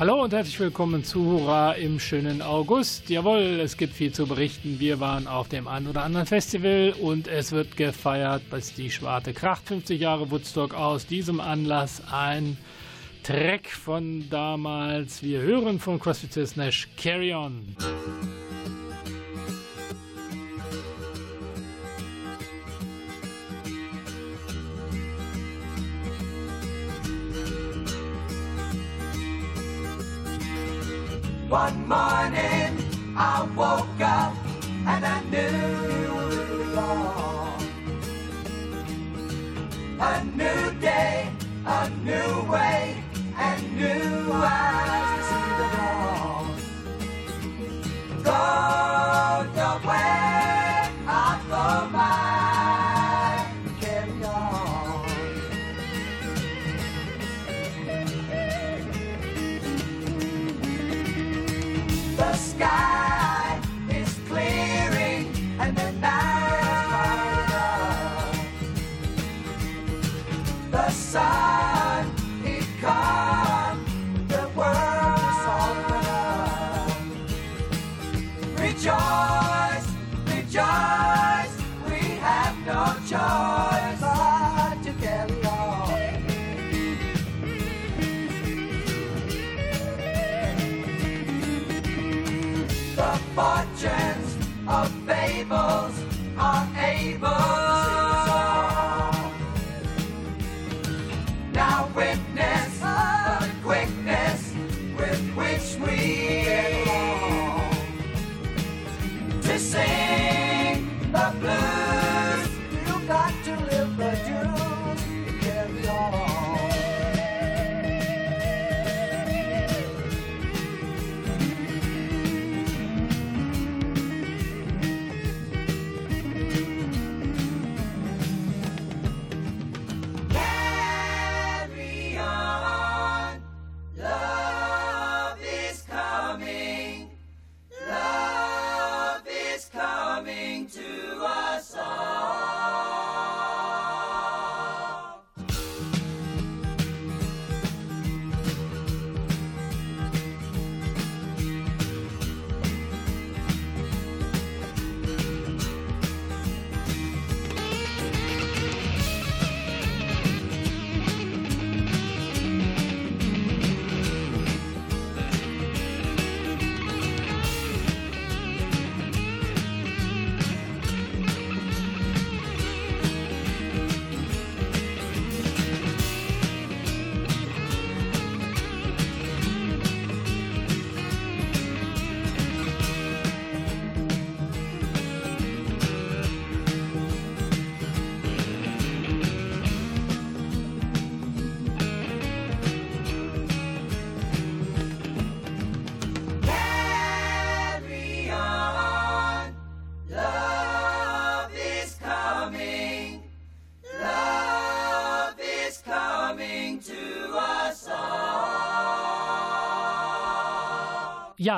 Hallo und herzlich willkommen zu Hurra im schönen August. Jawohl, es gibt viel zu berichten. Wir waren auf dem einen oder anderen Festival und es wird gefeiert, bis die Schwarte kracht. 50 Jahre Woodstock aus diesem Anlass ein Track von damals. Wir hören von CrossFit Nash Carry On. One morning I woke up and I The sun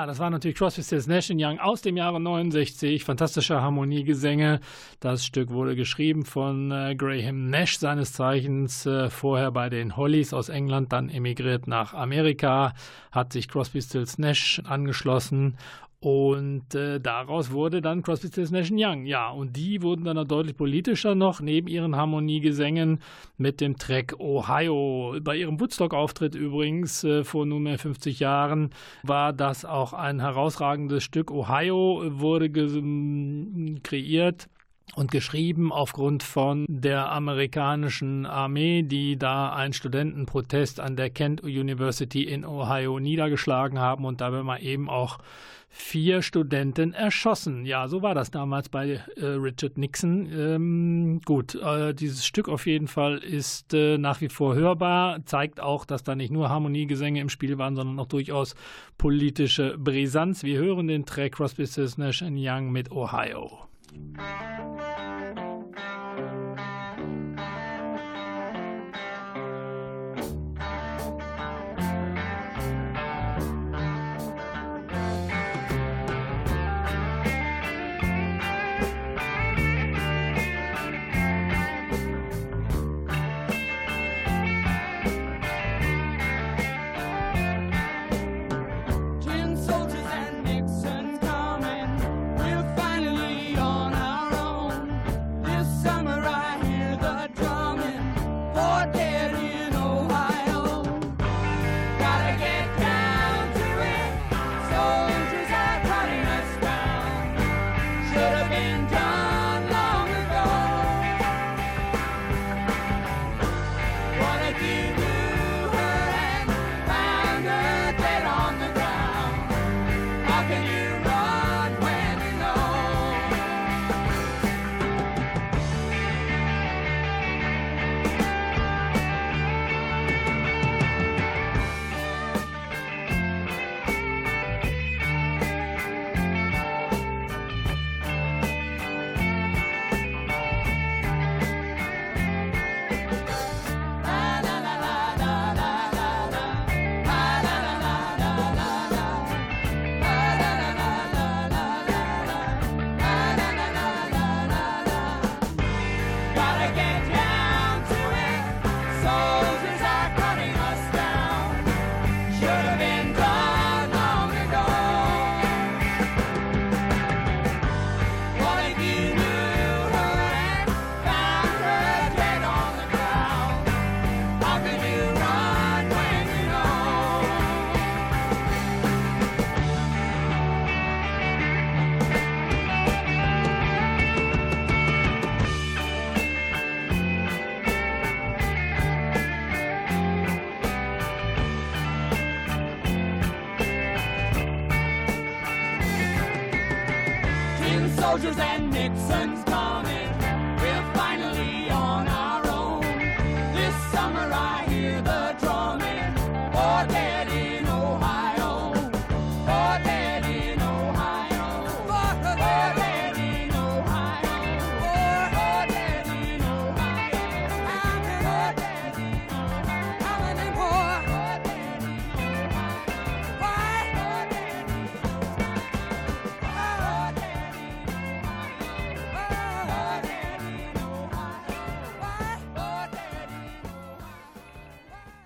Das war natürlich CrossFit Stills Nash in Young aus dem Jahre 69. Fantastische Harmoniegesänge. Das Stück wurde geschrieben von äh, Graham Nash, seines Zeichens äh, vorher bei den Hollies aus England, dann emigriert nach Amerika, hat sich Crosby Stills Nash angeschlossen und äh, daraus wurde dann Crosby, Stills Nash Young. Ja, und die wurden dann noch deutlich politischer noch, neben ihren Harmoniegesängen mit dem Track Ohio. Bei ihrem Woodstock-Auftritt übrigens äh, vor nunmehr 50 Jahren war das auch ein herausragendes Stück. Ohio wurde kreiert und geschrieben aufgrund von der amerikanischen Armee, die da einen Studentenprotest an der Kent University in Ohio niedergeschlagen haben und dabei mal eben auch vier Studenten erschossen. Ja, so war das damals bei äh, Richard Nixon. Ähm, gut, äh, dieses Stück auf jeden Fall ist äh, nach wie vor hörbar, zeigt auch, dass da nicht nur Harmoniegesänge im Spiel waren, sondern auch durchaus politische Brisanz. Wir hören den Track Crosby, Stills, Nash Young mit Ohio. Thank you.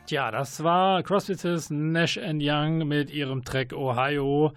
Tja, das war CrossFit's Nash Young mit ihrem Track Ohio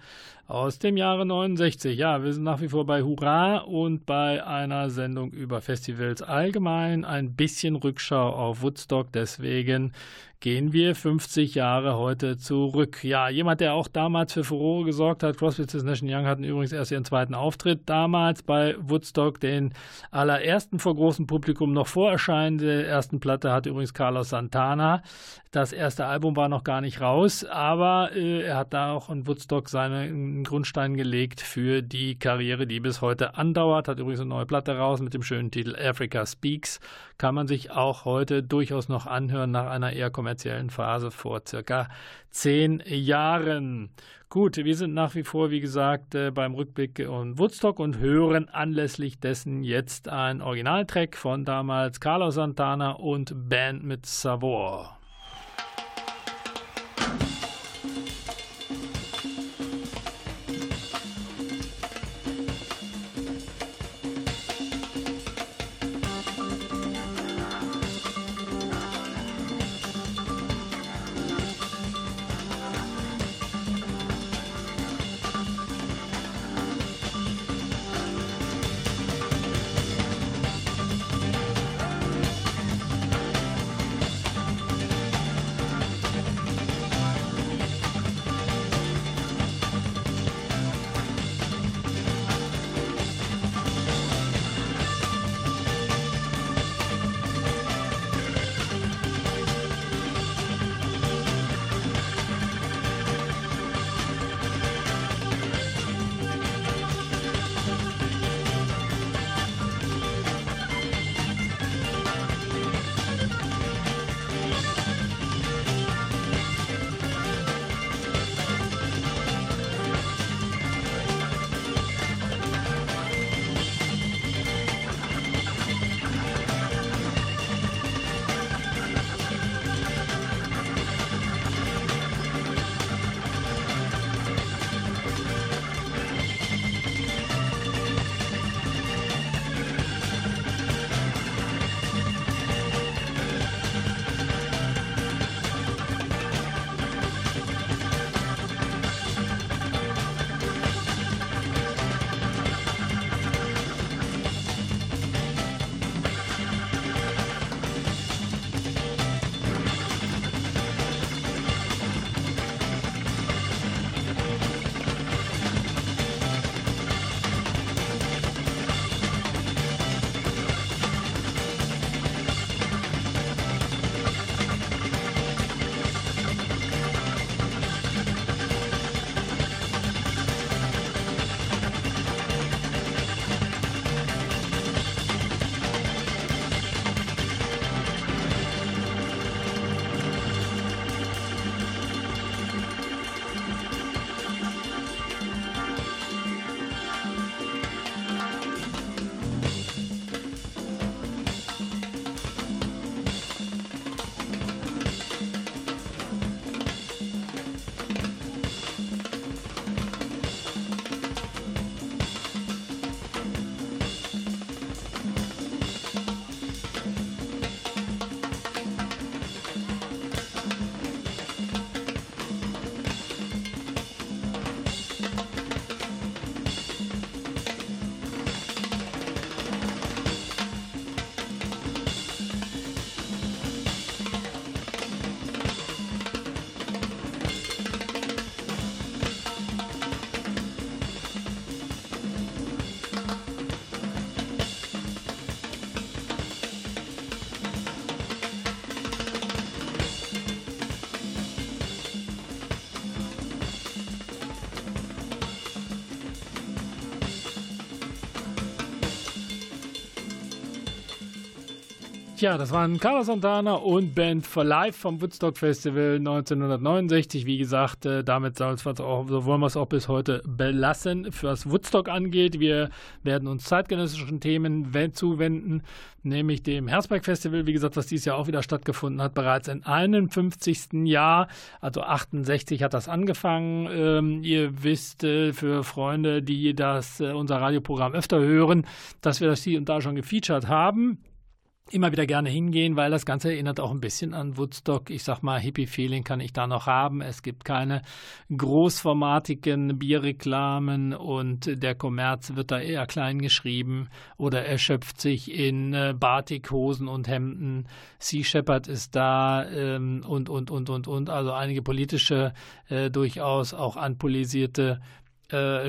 aus dem Jahre 69. Ja, wir sind nach wie vor bei Hurra und bei einer Sendung über Festivals allgemein. Ein bisschen Rückschau auf Woodstock, deswegen gehen wir 50 Jahre heute zurück. Ja, jemand, der auch damals für Furore gesorgt hat, CrossFit Nation Young hatten übrigens erst ihren zweiten Auftritt damals bei Woodstock, den allerersten vor großem Publikum noch vor Erscheinen der ersten Platte hatte übrigens Carlos Santana. Das erste Album war noch gar nicht raus, aber äh, er hat da auch in Woodstock seinen Grundstein gelegt für die Karriere, die bis heute andauert. Hat übrigens eine neue Platte raus mit dem schönen Titel Africa Speaks. Kann man sich auch heute durchaus noch anhören nach einer eher kommerziellen Phase vor circa zehn Jahren. Gut, wir sind nach wie vor, wie gesagt, äh, beim Rückblick in Woodstock und hören anlässlich dessen jetzt ein Originaltrack von damals Carlos Santana und Band mit Savor. Tja, das waren Carlos Santana und Band for Life vom Woodstock Festival 1969. Wie gesagt, äh, damit auch, so wollen wir es auch bis heute belassen, was Woodstock angeht. Wir werden uns zeitgenössischen Themen zuwenden, nämlich dem Herzberg Festival, wie gesagt, was dieses Jahr auch wieder stattgefunden hat, bereits im 51. Jahr, also 68 hat das angefangen. Ähm, ihr wisst, äh, für Freunde, die das äh, unser Radioprogramm öfter hören, dass wir das hier und da schon gefeatured haben immer wieder gerne hingehen, weil das Ganze erinnert auch ein bisschen an Woodstock. Ich sag mal, Hippie-Feeling kann ich da noch haben. Es gibt keine großformatigen Bierreklamen und der Kommerz wird da eher klein geschrieben oder erschöpft sich in äh, Batikhosen und Hemden. Sea Shepherd ist da ähm, und, und, und, und, und. Also einige politische, äh, durchaus auch anpolisierte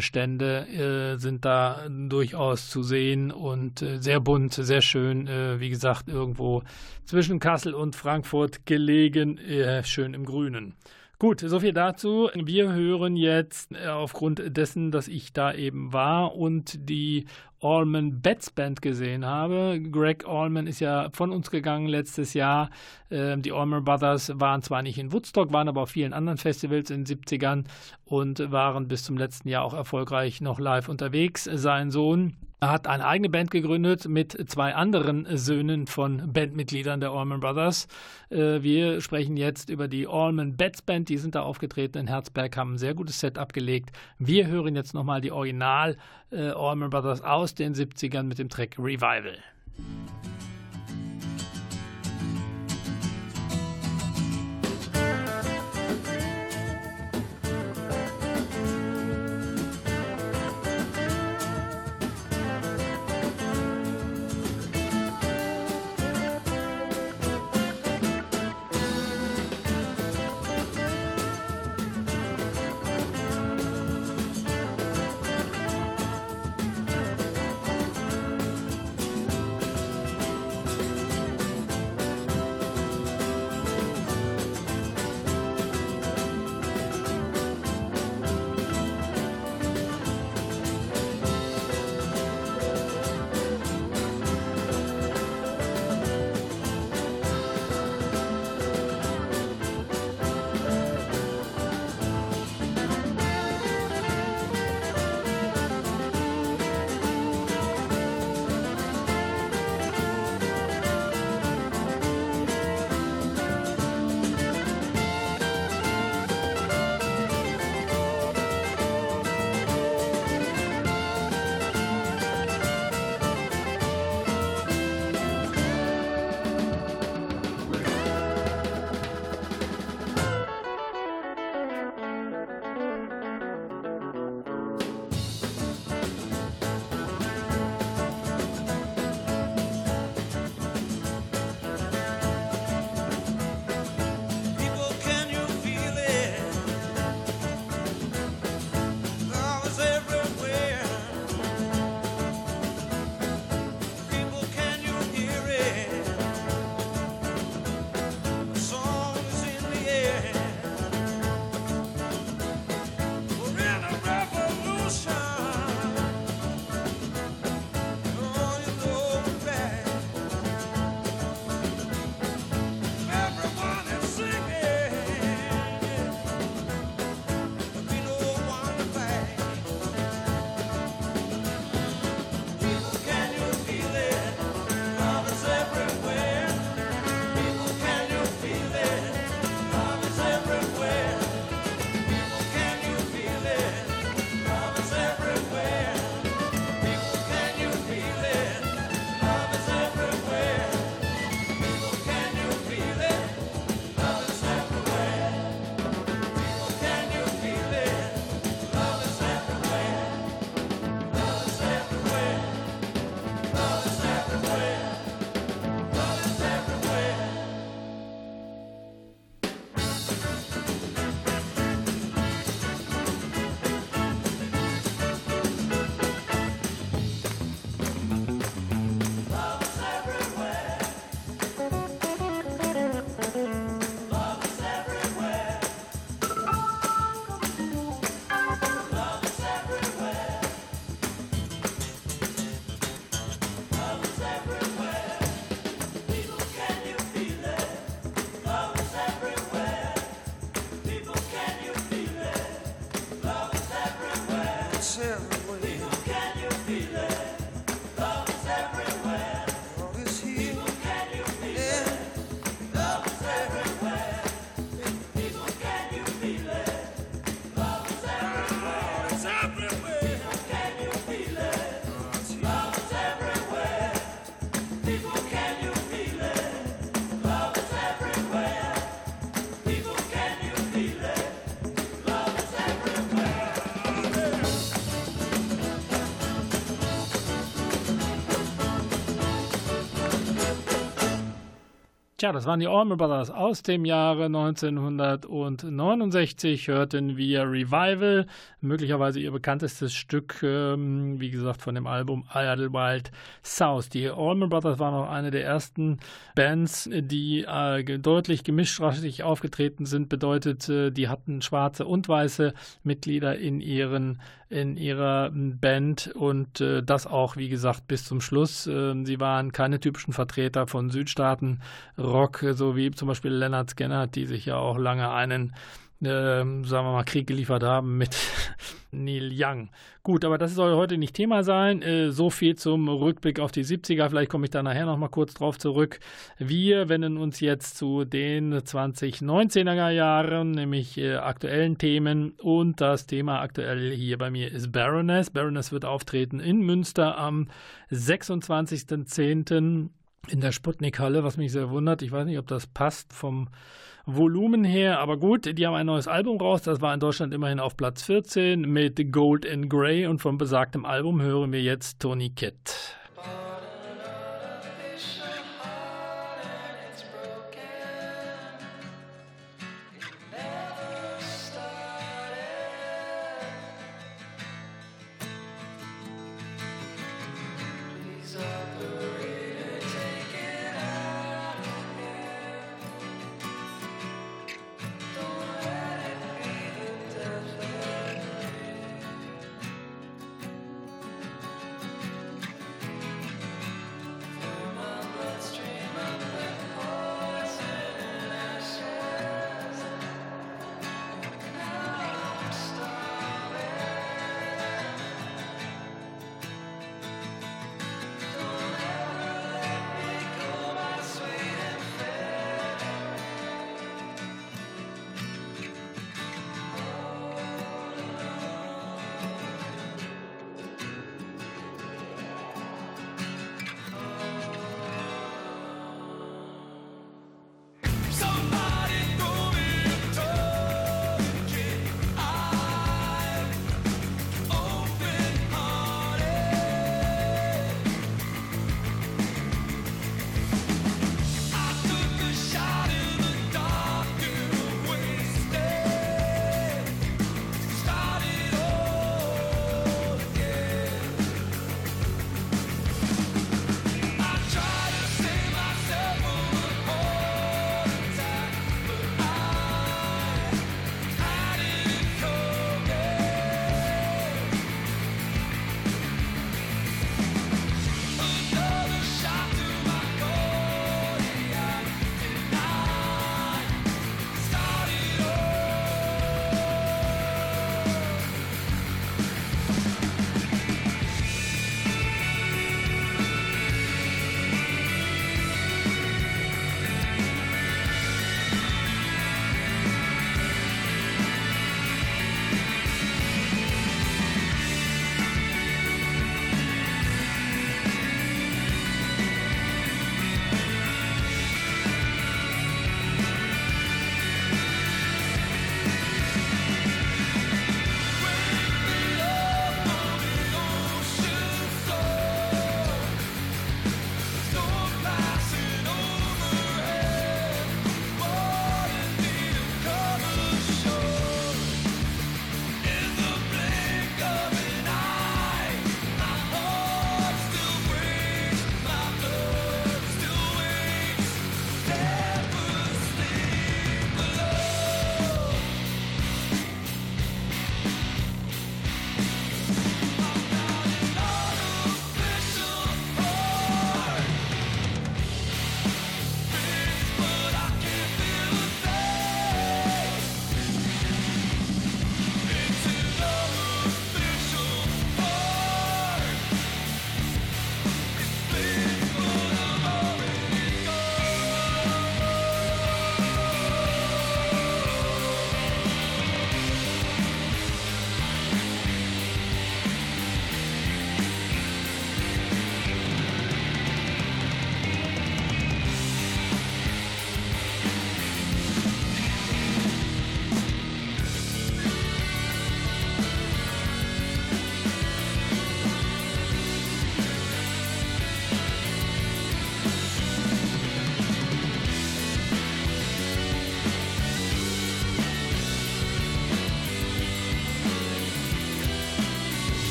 Stände äh, sind da durchaus zu sehen und äh, sehr bunt, sehr schön. Äh, wie gesagt, irgendwo zwischen Kassel und Frankfurt gelegen, schön im Grünen. Gut, soviel dazu. Wir hören jetzt äh, aufgrund dessen, dass ich da eben war und die Allman Betts Band gesehen habe. Greg Allman ist ja von uns gegangen letztes Jahr. Ähm, die Allman Brothers waren zwar nicht in Woodstock, waren aber auf vielen anderen Festivals in den 70ern und waren bis zum letzten Jahr auch erfolgreich noch live unterwegs. Sein Sohn er hat eine eigene Band gegründet mit zwei anderen Söhnen von Bandmitgliedern der Allman Brothers. Äh, wir sprechen jetzt über die Allman Betts Band. Die sind da aufgetreten in Herzberg, haben ein sehr gutes Set abgelegt. Wir hören jetzt nochmal die Original äh, Allman Brothers aus den 70ern mit dem Track Revival. Tja, das waren die Allman Brothers aus dem Jahre 1969. Hörten wir Revival, möglicherweise ihr bekanntestes Stück, ähm, wie gesagt, von dem Album Idlewild South. Die Allman Brothers waren auch eine der ersten Bands, die äh, deutlich gemischtrassig aufgetreten sind. Bedeutet, äh, die hatten schwarze und weiße Mitglieder in ihren in ihrer Band und äh, das auch, wie gesagt, bis zum Schluss. Äh, sie waren keine typischen Vertreter von Südstaaten Rock, so wie zum Beispiel Leonard Skinner, die sich ja auch lange einen äh, sagen wir mal, Krieg geliefert haben mit Neil Young. Gut, aber das soll heute nicht Thema sein. Äh, so viel zum Rückblick auf die 70er. Vielleicht komme ich da nachher nochmal kurz drauf zurück. Wir wenden uns jetzt zu den 2019er Jahren, nämlich äh, aktuellen Themen. Und das Thema aktuell hier bei mir ist Baroness. Baroness wird auftreten in Münster am 26.10. in der Sputnik-Halle, was mich sehr wundert. Ich weiß nicht, ob das passt vom Volumen her, aber gut, die haben ein neues Album raus, das war in Deutschland immerhin auf Platz 14 mit Gold and Grey. Und vom besagtem Album hören wir jetzt Tony Kitt.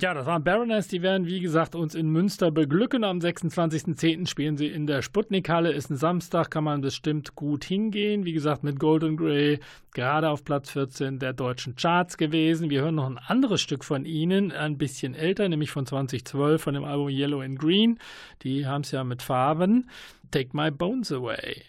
Ja, das waren Baroness, die werden wie gesagt uns in Münster beglücken. Am 26.10. spielen sie in der Sputnik-Halle, ist ein Samstag, kann man bestimmt gut hingehen. Wie gesagt, mit Golden Grey gerade auf Platz 14 der deutschen Charts gewesen. Wir hören noch ein anderes Stück von ihnen, ein bisschen älter, nämlich von 2012, von dem Album Yellow and Green. Die haben es ja mit Farben. Take My Bones Away.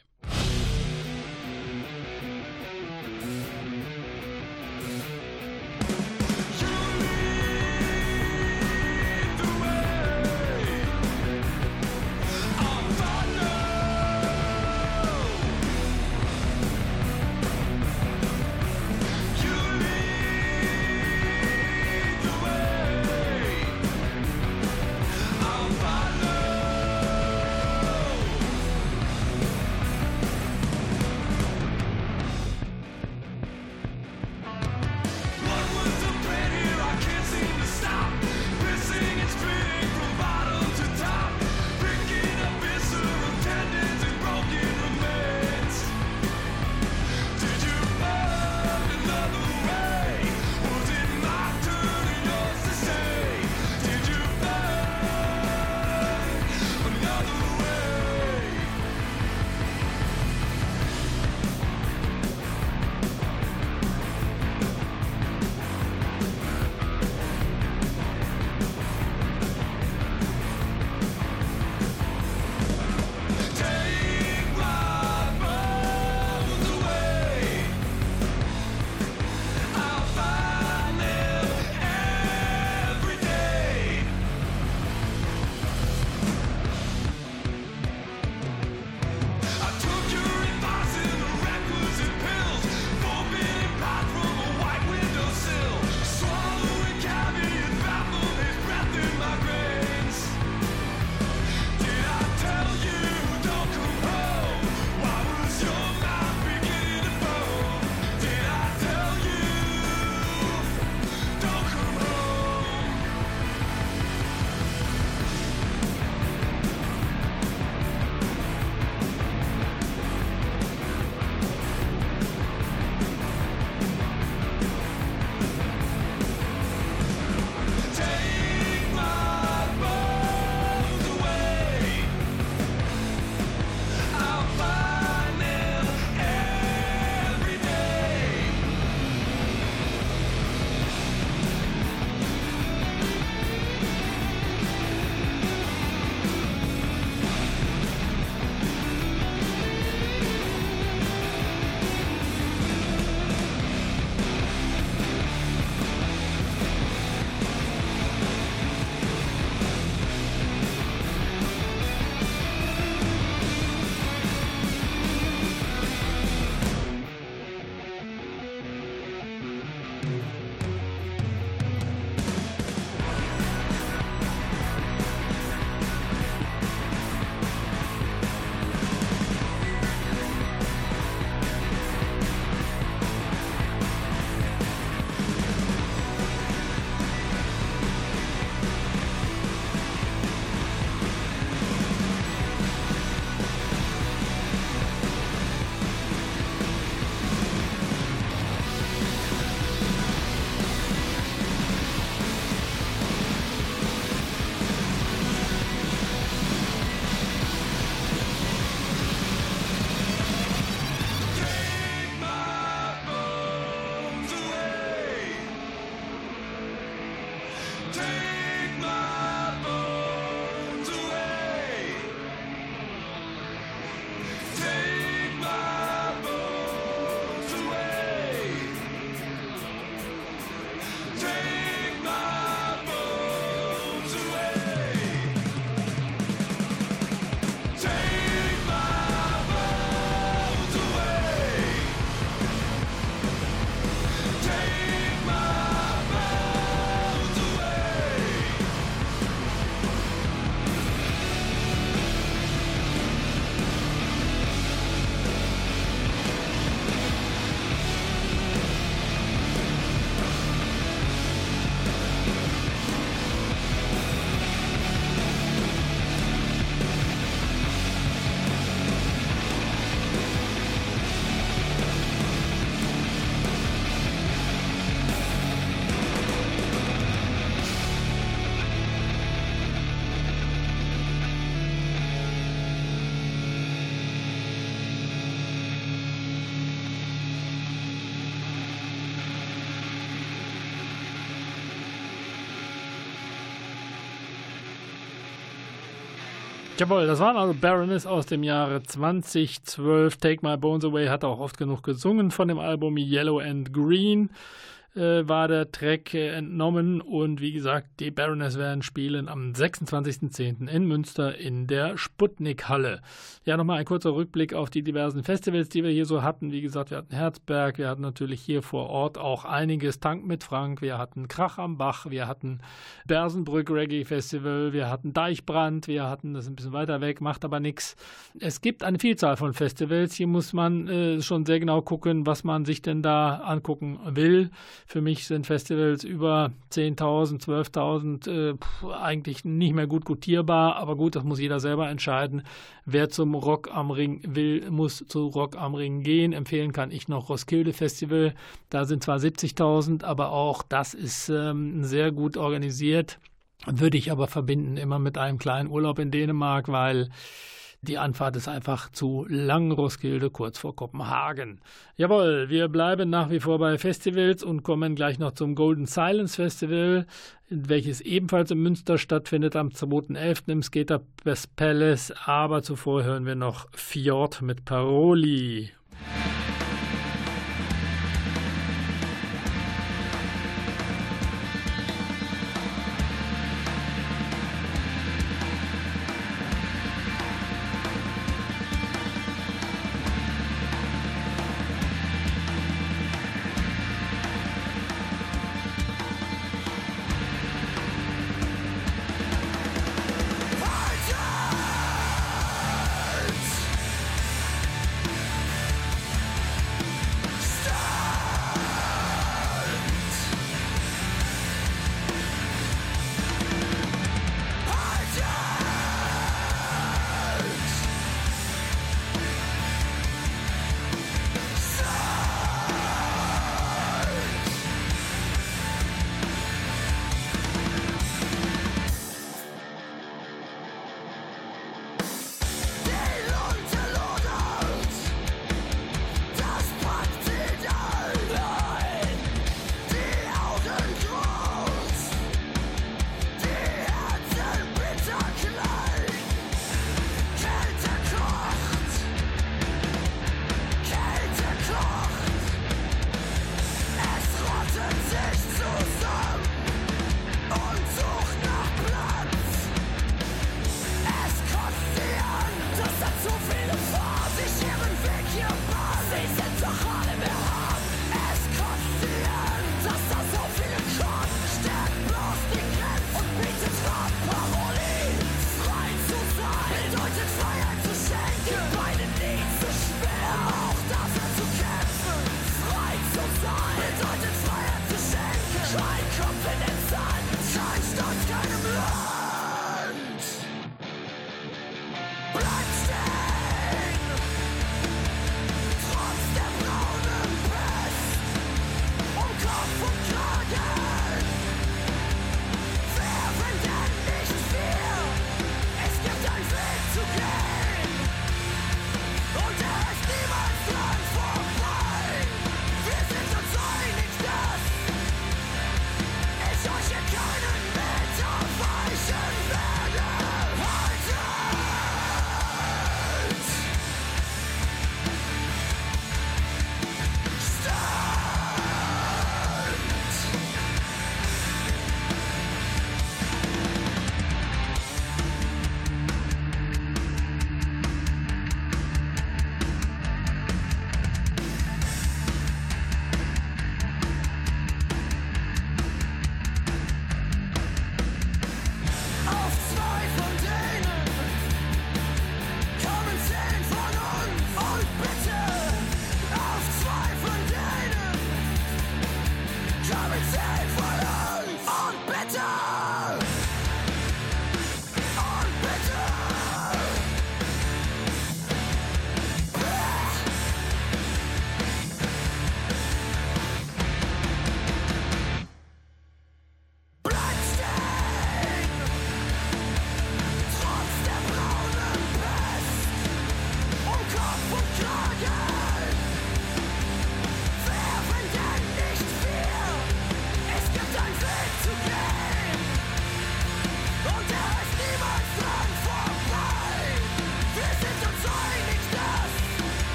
Jawohl, das waren also Baroness aus dem Jahre 2012. Take My Bones Away hat auch oft genug gesungen von dem Album Yellow and Green äh, war der Track äh, entnommen und wie gesagt, die Baroness werden spielen am 26.10. in Münster in der Sputnik-Halle. Ja, nochmal ein kurzer Rückblick auf die diversen Festivals, die wir hier so hatten. Wie gesagt, wir hatten Herzberg, wir hatten natürlich hier vor Ort auch einiges, Tank mit Frank, wir hatten Krach am Bach, wir hatten Bersenbrück Reggae Festival, wir hatten Deichbrand, wir hatten das ein bisschen weiter weg, macht aber nichts. Es gibt eine Vielzahl von Festivals, hier muss man äh, schon sehr genau gucken, was man sich denn da angucken will. Für mich sind Festivals über 10.000, 12.000 äh, eigentlich nicht mehr gut gutierbar, aber gut, das muss jeder selber entscheiden. Wer zum Rock am Ring will, muss zu Rock am Ring gehen. Empfehlen kann ich noch Roskilde Festival. Da sind zwar 70.000, aber auch das ist ähm, sehr gut organisiert. Würde ich aber verbinden immer mit einem kleinen Urlaub in Dänemark, weil die Anfahrt ist einfach zu lang, Roskilde, kurz vor Kopenhagen. Jawohl, wir bleiben nach wie vor bei Festivals und kommen gleich noch zum Golden Silence Festival, welches ebenfalls in Münster stattfindet am 2.11. im Skater Palace. Aber zuvor hören wir noch Fjord mit Paroli.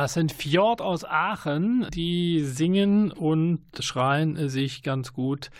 Das sind Fjord aus Aachen, die singen und schreien sich ganz gut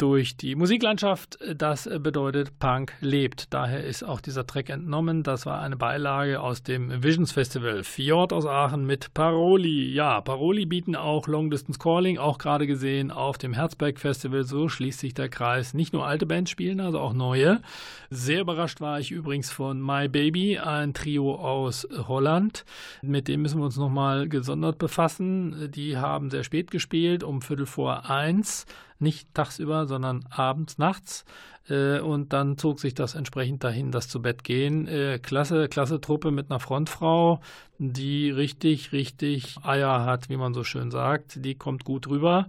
durch die Musiklandschaft. Das bedeutet, Punk lebt. Daher ist auch dieser Track entnommen. Das war eine Beilage aus dem Visions Festival. Fjord aus Aachen mit Paroli. Ja, Paroli bieten auch Long Distance Calling, auch gerade gesehen auf dem Herzberg Festival. So schließt sich der Kreis. Nicht nur alte Bands spielen, also auch neue. Sehr überrascht war ich übrigens von My Baby, ein Trio aus Holland. Mit dem müssen wir uns nochmal gesondert befassen. Die haben sehr spät gespielt, um Viertel vor eins nicht tagsüber, sondern abends, nachts. Äh, und dann zog sich das entsprechend dahin, das zu Bett gehen. Äh, klasse, klasse Truppe mit einer Frontfrau, die richtig, richtig Eier hat, wie man so schön sagt. Die kommt gut rüber.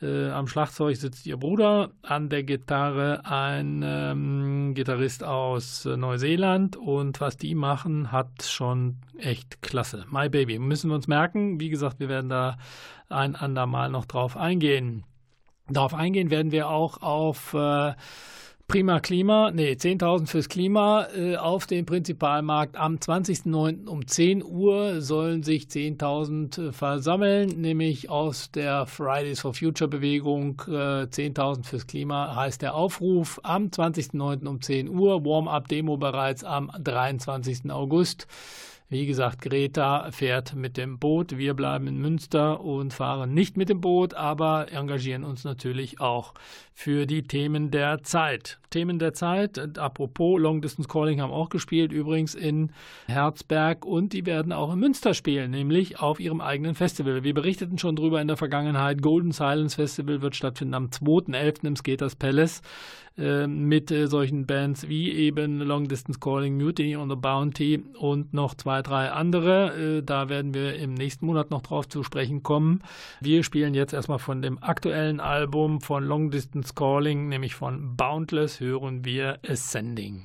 Äh, am Schlagzeug sitzt ihr Bruder, an der Gitarre ein ähm, Gitarrist aus Neuseeland und was die machen, hat schon echt klasse. My Baby, müssen wir uns merken. Wie gesagt, wir werden da ein andermal noch drauf eingehen. Darauf eingehen werden wir auch auf äh, Prima Klima, nee, 10.000 fürs Klima äh, auf dem Prinzipalmarkt. Am 20.09. um 10 Uhr sollen sich 10.000 äh, versammeln, nämlich aus der Fridays for Future Bewegung. Äh, 10.000 fürs Klima heißt der Aufruf. Am 20.09. um 10 Uhr, Warm-up-Demo bereits am 23. August. Wie gesagt, Greta fährt mit dem Boot. Wir bleiben in Münster und fahren nicht mit dem Boot, aber engagieren uns natürlich auch für die Themen der Zeit. Themen der Zeit, apropos Long Distance Calling haben auch gespielt, übrigens in Herzberg und die werden auch in Münster spielen, nämlich auf ihrem eigenen Festival. Wir berichteten schon drüber in der Vergangenheit. Golden Silence Festival wird stattfinden am 2.11. im Skaters Palace äh, mit äh, solchen Bands wie eben Long Distance Calling, Mutiny on the Bounty und noch zwei, drei andere. Äh, da werden wir im nächsten Monat noch drauf zu sprechen kommen. Wir spielen jetzt erstmal von dem aktuellen Album von Long Distance Calling, nämlich von Boundless, hören wir Ascending.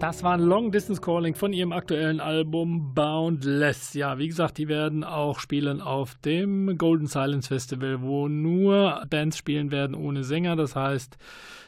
Das war ein Long Distance Calling von ihrem aktuellen Album Boundless. Ja, wie gesagt, die werden auch spielen auf dem Golden Silence Festival, wo nur Bands spielen werden ohne Sänger. Das heißt,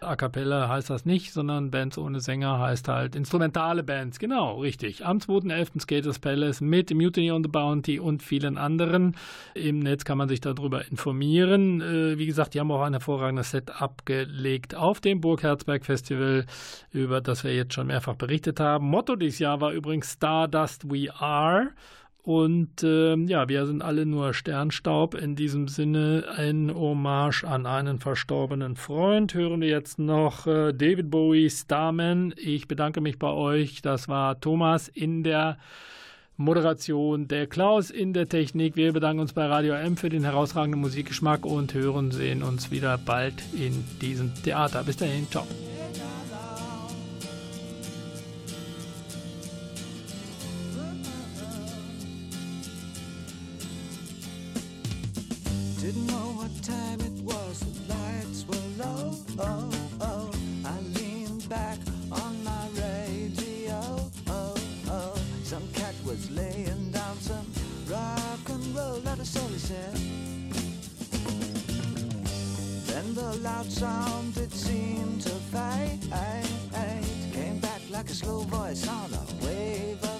A cappella heißt das nicht, sondern Bands ohne Sänger heißt halt instrumentale Bands. Genau, richtig. Am 2.11. Skaters Palace mit Mutiny on the Bounty und vielen anderen. Im Netz kann man sich darüber informieren. Äh, wie gesagt, die haben auch ein hervorragendes Set abgelegt auf dem Burg Herzberg Festival, über das wir jetzt schon mehrfach berichtet haben. Motto dieses Jahr war übrigens Stardust We Are. Und äh, ja, wir sind alle nur Sternstaub. In diesem Sinne ein Hommage an einen verstorbenen Freund. Hören wir jetzt noch äh, David Bowie, Starman. Ich bedanke mich bei euch. Das war Thomas in der Moderation, der Klaus in der Technik. Wir bedanken uns bei Radio M für den herausragenden Musikgeschmack und hören, sehen uns wieder bald in diesem Theater. Bis dahin, ciao. Didn't know what time it was, the lights were low. Oh, oh. I leaned back on my radio. Oh, oh. Some cat was laying down some rock and roll, that all he said. Then the loud sound it seemed to fade. Came back like a slow voice on a wave